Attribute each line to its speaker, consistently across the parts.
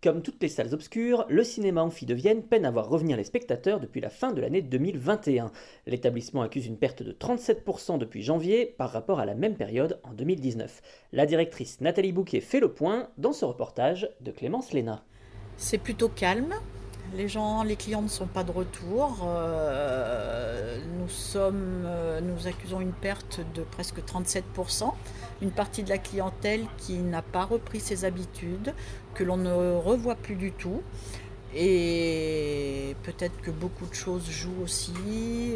Speaker 1: Comme toutes les salles obscures, le cinéma amphi de Vienne peine à voir revenir les spectateurs depuis la fin de l'année 2021. L'établissement accuse une perte de 37% depuis janvier par rapport à la même période en 2019. La directrice Nathalie Bouquet fait le point dans ce reportage de Clémence Léna.
Speaker 2: C'est plutôt calme. Les gens, les clients ne sont pas de retour. Euh, euh, nous accusons une perte de presque 37%. Une partie de la clientèle qui n'a pas repris ses habitudes, que l'on ne revoit plus du tout. Et peut-être que beaucoup de choses jouent aussi,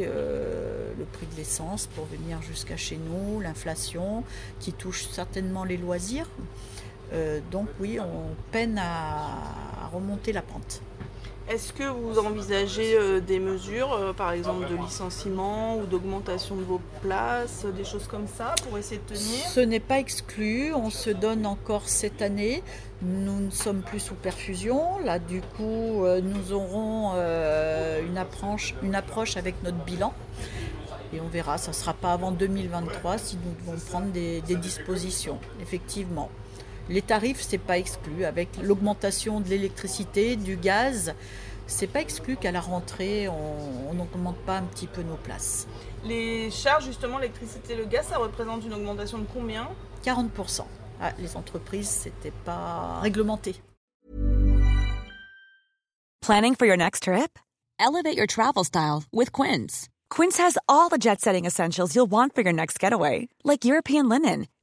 Speaker 2: euh, le prix de l'essence pour venir jusqu'à chez nous, l'inflation qui touche certainement les loisirs. donc oui, on peine à remonter la pente.
Speaker 3: Est-ce que vous envisagez euh, des mesures, euh, par exemple de licenciement ou d'augmentation de vos places, des choses comme ça pour essayer de tenir?
Speaker 2: Ce n'est pas exclu, on se donne encore cette année. Nous ne sommes plus sous perfusion. Là, du coup, euh, nous aurons une, approche, avec notre bilan. Et on verra, ça ne sera pas avant 2023 si nous devons prendre des dispositions, effectivement. Les tarifs, c'est pas exclu. Avec l'augmentation de l'électricité, du gaz, c'est pas exclu qu'à la rentrée, on n'augmente pas un petit peu nos places.
Speaker 3: Les charges, justement, l'électricité et le gaz, ça représente une augmentation de combien?
Speaker 2: 40%. Ah, les entreprises, c'était pas réglementé.
Speaker 4: Planning for your next trip? Elevate your travel style with Quince. Quince has all the jet setting essentials you'll want for your next getaway, like European linen